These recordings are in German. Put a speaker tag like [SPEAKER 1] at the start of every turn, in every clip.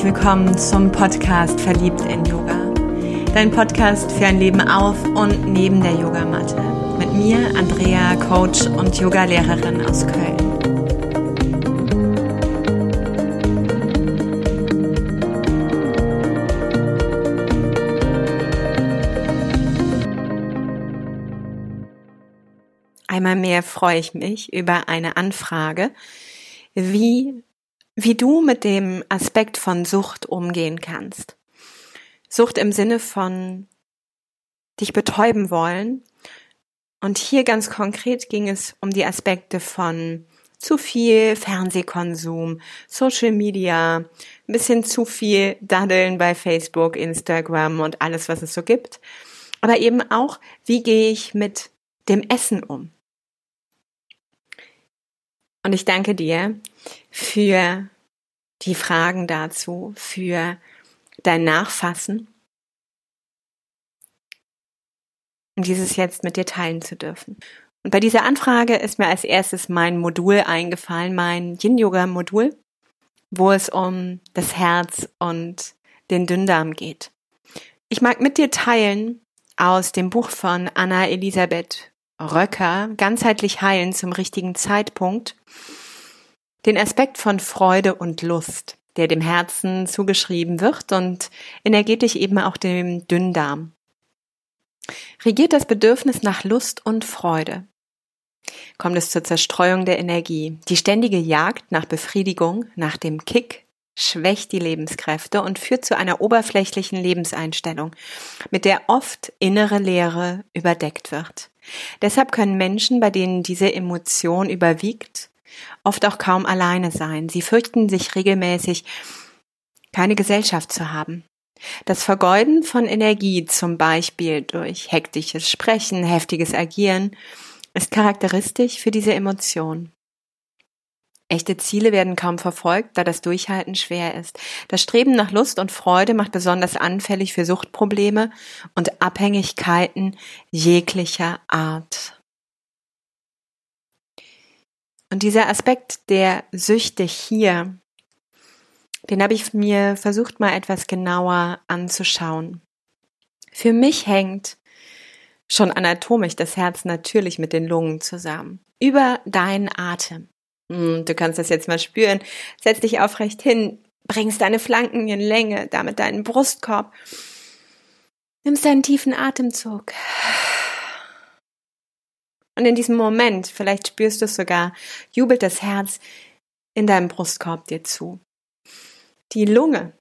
[SPEAKER 1] herzlich willkommen zum Podcast Verliebt in Yoga. Dein Podcast für ein Leben auf und neben der Yogamatte. Mit mir, Andrea, Coach und Yogalehrerin aus Köln. Einmal mehr freue ich mich über eine Anfrage, wie wie du mit dem Aspekt von Sucht umgehen kannst. Sucht im Sinne von dich betäuben wollen. Und hier ganz konkret ging es um die Aspekte von zu viel Fernsehkonsum, Social Media, ein bisschen zu viel Daddeln bei Facebook, Instagram und alles, was es so gibt. Aber eben auch, wie gehe ich mit dem Essen um? Und ich danke dir für die Fragen dazu, für dein Nachfassen und dieses jetzt mit dir teilen zu dürfen. Und bei dieser Anfrage ist mir als erstes mein Modul eingefallen, mein Yin-Yoga-Modul, wo es um das Herz und den Dünndarm geht. Ich mag mit dir teilen aus dem Buch von Anna Elisabeth Röcker, ganzheitlich heilen zum richtigen Zeitpunkt, den Aspekt von Freude und Lust, der dem Herzen zugeschrieben wird und energetisch eben auch dem Dünndarm. Regiert das Bedürfnis nach Lust und Freude? Kommt es zur Zerstreuung der Energie? Die ständige Jagd nach Befriedigung, nach dem Kick, schwächt die Lebenskräfte und führt zu einer oberflächlichen Lebenseinstellung, mit der oft innere Leere überdeckt wird. Deshalb können Menschen, bei denen diese Emotion überwiegt, oft auch kaum alleine sein. Sie fürchten sich regelmäßig, keine Gesellschaft zu haben. Das Vergeuden von Energie, zum Beispiel durch hektisches Sprechen, heftiges Agieren, ist charakteristisch für diese Emotion. Echte Ziele werden kaum verfolgt, da das Durchhalten schwer ist. Das Streben nach Lust und Freude macht besonders anfällig für Suchtprobleme und Abhängigkeiten jeglicher Art. Und dieser Aspekt der Süchte hier, den habe ich mir versucht mal etwas genauer anzuschauen. Für mich hängt schon anatomisch das Herz natürlich mit den Lungen zusammen. Über deinen Atem. Hm, du kannst das jetzt mal spüren. Setz dich aufrecht hin, bringst deine Flanken in Länge, damit deinen Brustkorb. Nimmst einen tiefen Atemzug. Und in diesem Moment, vielleicht spürst du es sogar, jubelt das Herz in deinem Brustkorb dir zu. Die Lunge,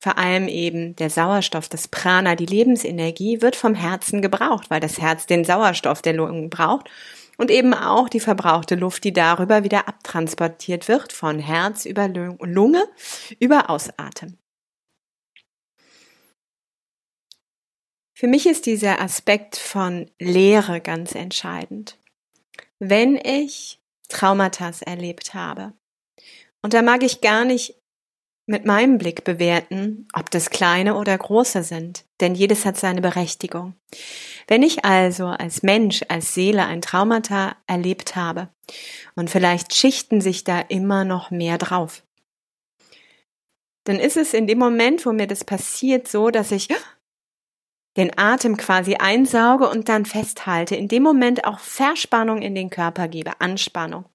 [SPEAKER 1] vor allem eben der Sauerstoff, das Prana, die Lebensenergie, wird vom Herzen gebraucht, weil das Herz den Sauerstoff der Lungen braucht und eben auch die verbrauchte Luft, die darüber wieder abtransportiert wird, von Herz über Lunge über Ausatmen. Für mich ist dieser Aspekt von Leere ganz entscheidend wenn ich Traumata erlebt habe. Und da mag ich gar nicht mit meinem Blick bewerten, ob das kleine oder große sind, denn jedes hat seine Berechtigung. Wenn ich also als Mensch, als Seele ein Traumata erlebt habe und vielleicht schichten sich da immer noch mehr drauf, dann ist es in dem Moment, wo mir das passiert, so, dass ich den Atem quasi einsauge und dann festhalte, in dem Moment auch Verspannung in den Körper gebe, Anspannung.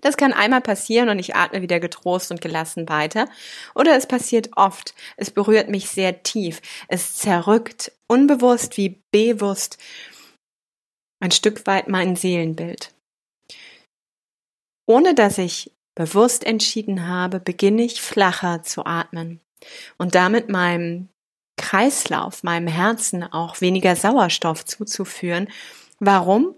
[SPEAKER 1] Das kann einmal passieren und ich atme wieder getrost und gelassen weiter. Oder es passiert oft. Es berührt mich sehr tief. Es zerrückt, unbewusst wie bewusst, ein Stück weit mein Seelenbild. Ohne dass ich bewusst entschieden habe, beginne ich flacher zu atmen und damit meinem Kreislauf, meinem Herzen auch weniger Sauerstoff zuzuführen. Warum?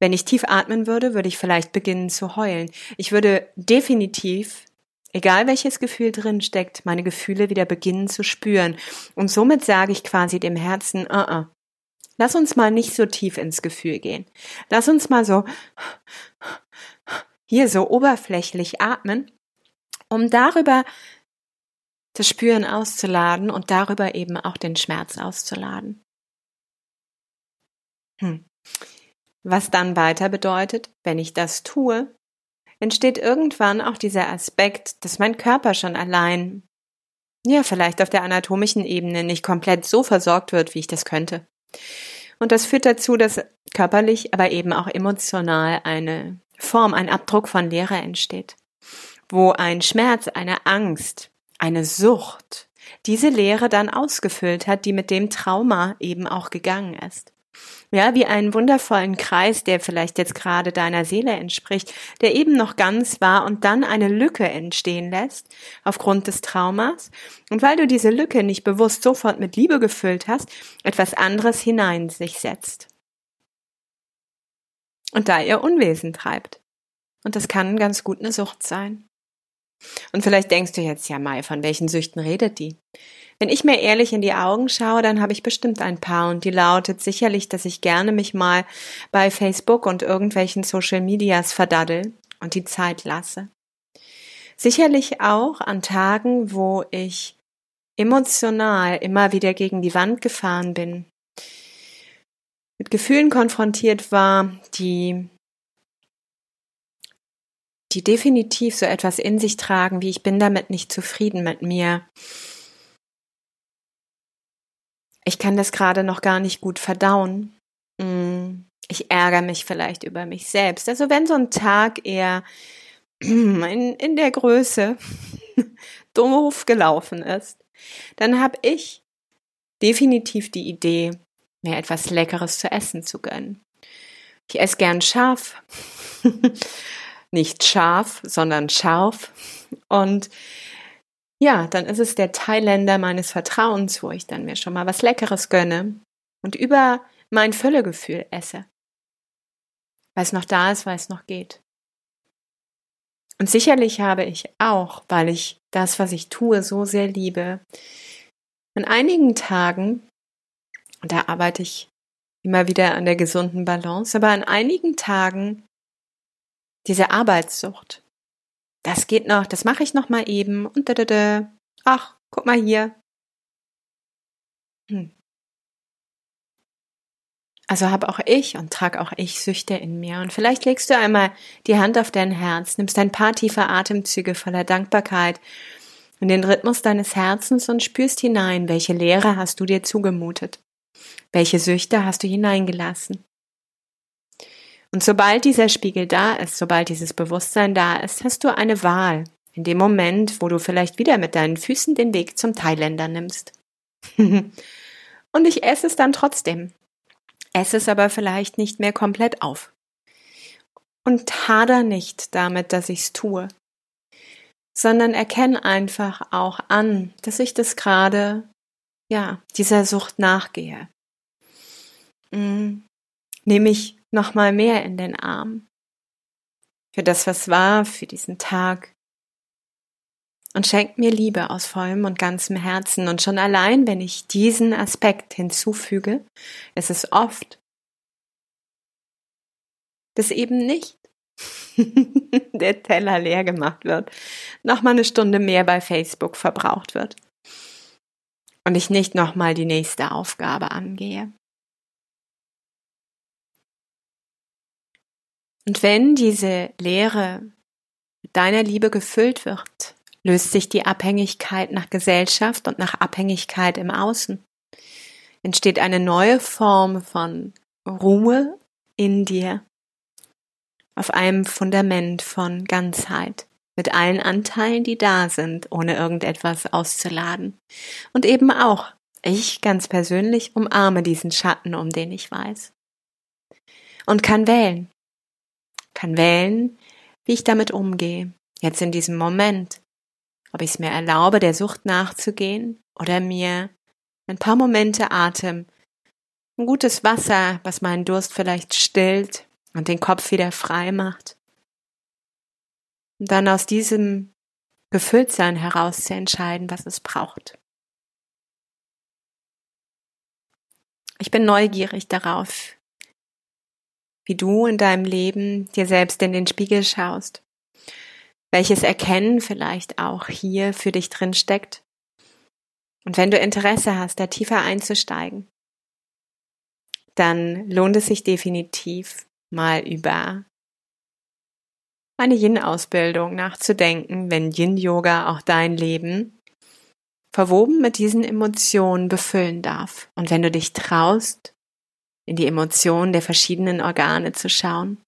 [SPEAKER 1] Wenn ich tief atmen würde, würde ich vielleicht beginnen zu heulen. Ich würde definitiv, egal welches Gefühl drin steckt, meine Gefühle wieder beginnen zu spüren. Und somit sage ich quasi dem Herzen, uh -uh, lass uns mal nicht so tief ins Gefühl gehen. Lass uns mal so hier so oberflächlich atmen, um darüber das Spüren auszuladen und darüber eben auch den Schmerz auszuladen. Hm. Was dann weiter bedeutet, wenn ich das tue, entsteht irgendwann auch dieser Aspekt, dass mein Körper schon allein ja, vielleicht auf der anatomischen Ebene nicht komplett so versorgt wird, wie ich das könnte. Und das führt dazu, dass körperlich, aber eben auch emotional eine Form, ein Abdruck von Leere entsteht, wo ein Schmerz, eine Angst, eine Sucht diese Leere dann ausgefüllt hat, die mit dem Trauma eben auch gegangen ist. Ja, wie einen wundervollen Kreis, der vielleicht jetzt gerade deiner Seele entspricht, der eben noch ganz war und dann eine Lücke entstehen lässt aufgrund des Traumas. Und weil du diese Lücke nicht bewusst sofort mit Liebe gefüllt hast, etwas anderes hinein sich setzt. Und da ihr Unwesen treibt. Und das kann ganz gut eine Sucht sein. Und vielleicht denkst du jetzt, ja, Mai, von welchen Süchten redet die? Wenn ich mir ehrlich in die Augen schaue, dann habe ich bestimmt ein paar und die lautet sicherlich, dass ich gerne mich mal bei Facebook und irgendwelchen Social Medias verdaddel und die Zeit lasse. Sicherlich auch an Tagen, wo ich emotional immer wieder gegen die Wand gefahren bin, mit Gefühlen konfrontiert war, die die definitiv so etwas in sich tragen, wie ich bin damit nicht zufrieden mit mir. Ich kann das gerade noch gar nicht gut verdauen. Mm, ich ärgere mich vielleicht über mich selbst. Also wenn so ein Tag eher in, in der Größe doof gelaufen ist, dann habe ich definitiv die Idee, mir etwas Leckeres zu essen zu gönnen. Ich esse gern scharf nicht scharf, sondern scharf. Und ja, dann ist es der Thailänder meines Vertrauens, wo ich dann mir schon mal was Leckeres gönne und über mein Völlegefühl esse. Weil es noch da ist, weil es noch geht. Und sicherlich habe ich auch, weil ich das, was ich tue, so sehr liebe, an einigen Tagen, und da arbeite ich immer wieder an der gesunden Balance, aber an einigen Tagen diese Arbeitssucht. Das geht noch, das mache ich noch mal eben und da, da, da. Ach, guck mal hier. Hm. Also habe auch ich und trage auch ich Süchte in mir. Und vielleicht legst du einmal die Hand auf dein Herz, nimmst ein paar tiefe Atemzüge voller Dankbarkeit in den Rhythmus deines Herzens und spürst hinein, welche Lehre hast du dir zugemutet? Welche Süchte hast du hineingelassen? Und sobald dieser Spiegel da ist, sobald dieses Bewusstsein da ist, hast du eine Wahl. In dem Moment, wo du vielleicht wieder mit deinen Füßen den Weg zum Thailänder nimmst. Und ich esse es dann trotzdem. Esse es aber vielleicht nicht mehr komplett auf. Und hader nicht damit, dass ich es tue, sondern erkenne einfach auch an, dass ich das gerade, ja, dieser Sucht nachgehe. Mhm. Nochmal mehr in den Arm. Für das, was war, für diesen Tag. Und schenkt mir Liebe aus vollem und ganzem Herzen. Und schon allein, wenn ich diesen Aspekt hinzufüge, ist es oft, dass eben nicht der Teller leer gemacht wird, nochmal eine Stunde mehr bei Facebook verbraucht wird und ich nicht nochmal die nächste Aufgabe angehe. Und wenn diese Lehre mit deiner Liebe gefüllt wird, löst sich die Abhängigkeit nach Gesellschaft und nach Abhängigkeit im Außen. Entsteht eine neue Form von Ruhe in dir auf einem Fundament von Ganzheit mit allen Anteilen, die da sind, ohne irgendetwas auszuladen. Und eben auch, ich ganz persönlich umarme diesen Schatten, um den ich weiß. Und kann wählen, kann wählen, wie ich damit umgehe, jetzt in diesem Moment, ob ich es mir erlaube, der Sucht nachzugehen oder mir ein paar Momente Atem, ein gutes Wasser, was meinen Durst vielleicht stillt und den Kopf wieder frei macht. Und dann aus diesem Gefülltsein heraus zu entscheiden, was es braucht. Ich bin neugierig darauf, wie du in deinem Leben dir selbst in den Spiegel schaust, welches Erkennen vielleicht auch hier für dich drin steckt. Und wenn du Interesse hast, da tiefer einzusteigen, dann lohnt es sich definitiv mal über eine Yin-Ausbildung nachzudenken, wenn Yin-Yoga auch dein Leben verwoben mit diesen Emotionen befüllen darf. Und wenn du dich traust, in die Emotionen der verschiedenen Organe zu schauen,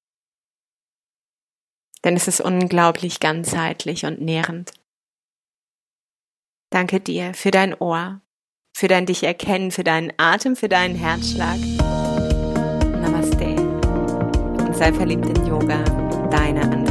[SPEAKER 1] ist es unglaublich ganzheitlich und nährend. Danke dir für dein Ohr, für dein Dich erkennen, für deinen Atem, für deinen Herzschlag. Namaste. Und sei verliebt in Yoga, deine Andrea.